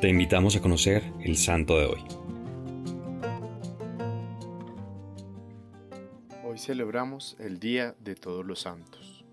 Te invitamos a conocer el santo de hoy. Hoy celebramos el Día de Todos los Santos.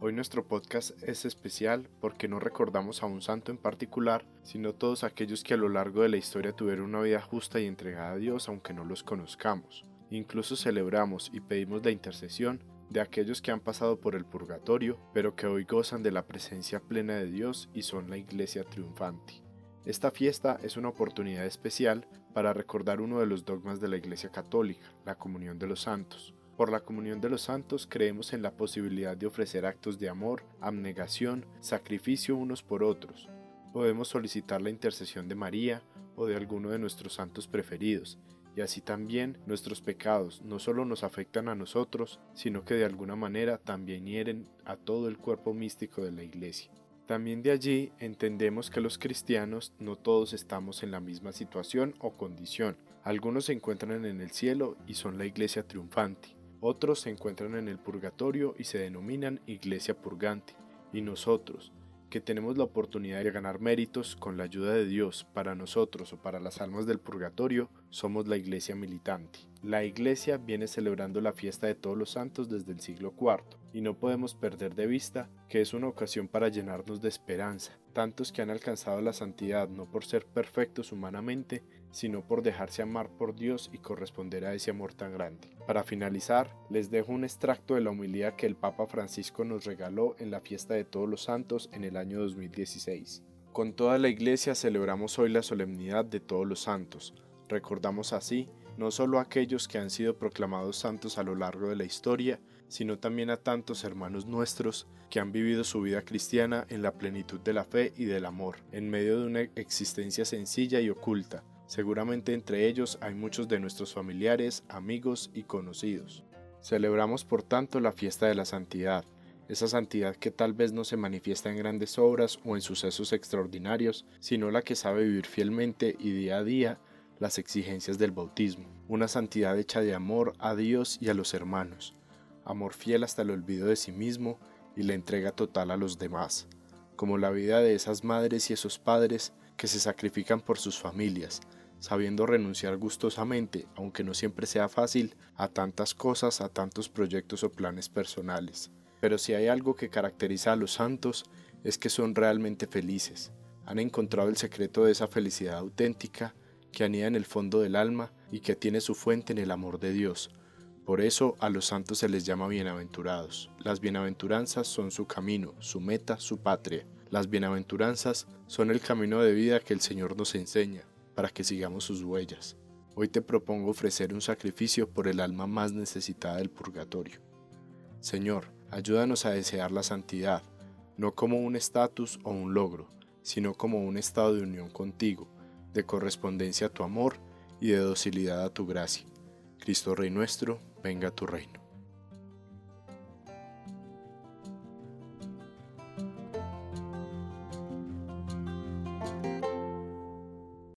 Hoy nuestro podcast es especial porque no recordamos a un santo en particular, sino todos aquellos que a lo largo de la historia tuvieron una vida justa y entregada a Dios aunque no los conozcamos. Incluso celebramos y pedimos la intercesión de aquellos que han pasado por el purgatorio, pero que hoy gozan de la presencia plena de Dios y son la iglesia triunfante. Esta fiesta es una oportunidad especial para recordar uno de los dogmas de la Iglesia Católica, la comunión de los santos. Por la comunión de los santos creemos en la posibilidad de ofrecer actos de amor, abnegación, sacrificio unos por otros. Podemos solicitar la intercesión de María o de alguno de nuestros santos preferidos, y así también nuestros pecados no solo nos afectan a nosotros, sino que de alguna manera también hieren a todo el cuerpo místico de la Iglesia. También de allí entendemos que los cristianos no todos estamos en la misma situación o condición. Algunos se encuentran en el cielo y son la iglesia triunfante. Otros se encuentran en el purgatorio y se denominan iglesia purgante. Y nosotros, que tenemos la oportunidad de ganar méritos con la ayuda de Dios para nosotros o para las almas del purgatorio, somos la iglesia militante. La iglesia viene celebrando la fiesta de todos los santos desde el siglo IV y no podemos perder de vista que es una ocasión para llenarnos de esperanza, tantos que han alcanzado la santidad no por ser perfectos humanamente, sino por dejarse amar por Dios y corresponder a ese amor tan grande. Para finalizar, les dejo un extracto de la humildad que el Papa Francisco nos regaló en la fiesta de todos los santos en el año 2016. Con toda la iglesia celebramos hoy la solemnidad de todos los santos. Recordamos así no solo a aquellos que han sido proclamados santos a lo largo de la historia, sino también a tantos hermanos nuestros que han vivido su vida cristiana en la plenitud de la fe y del amor, en medio de una existencia sencilla y oculta. Seguramente entre ellos hay muchos de nuestros familiares, amigos y conocidos. Celebramos por tanto la fiesta de la santidad, esa santidad que tal vez no se manifiesta en grandes obras o en sucesos extraordinarios, sino la que sabe vivir fielmente y día a día las exigencias del bautismo, una santidad hecha de amor a Dios y a los hermanos, amor fiel hasta el olvido de sí mismo y la entrega total a los demás, como la vida de esas madres y esos padres que se sacrifican por sus familias, sabiendo renunciar gustosamente, aunque no siempre sea fácil, a tantas cosas, a tantos proyectos o planes personales. Pero si hay algo que caracteriza a los santos, es que son realmente felices, han encontrado el secreto de esa felicidad auténtica que anida en el fondo del alma y que tiene su fuente en el amor de Dios. Por eso a los santos se les llama bienaventurados. Las bienaventuranzas son su camino, su meta, su patria. Las bienaventuranzas son el camino de vida que el Señor nos enseña, para que sigamos sus huellas. Hoy te propongo ofrecer un sacrificio por el alma más necesitada del purgatorio. Señor, ayúdanos a desear la santidad, no como un estatus o un logro, sino como un estado de unión contigo, de correspondencia a tu amor y de docilidad a tu gracia. Cristo Rey nuestro, venga a tu reino.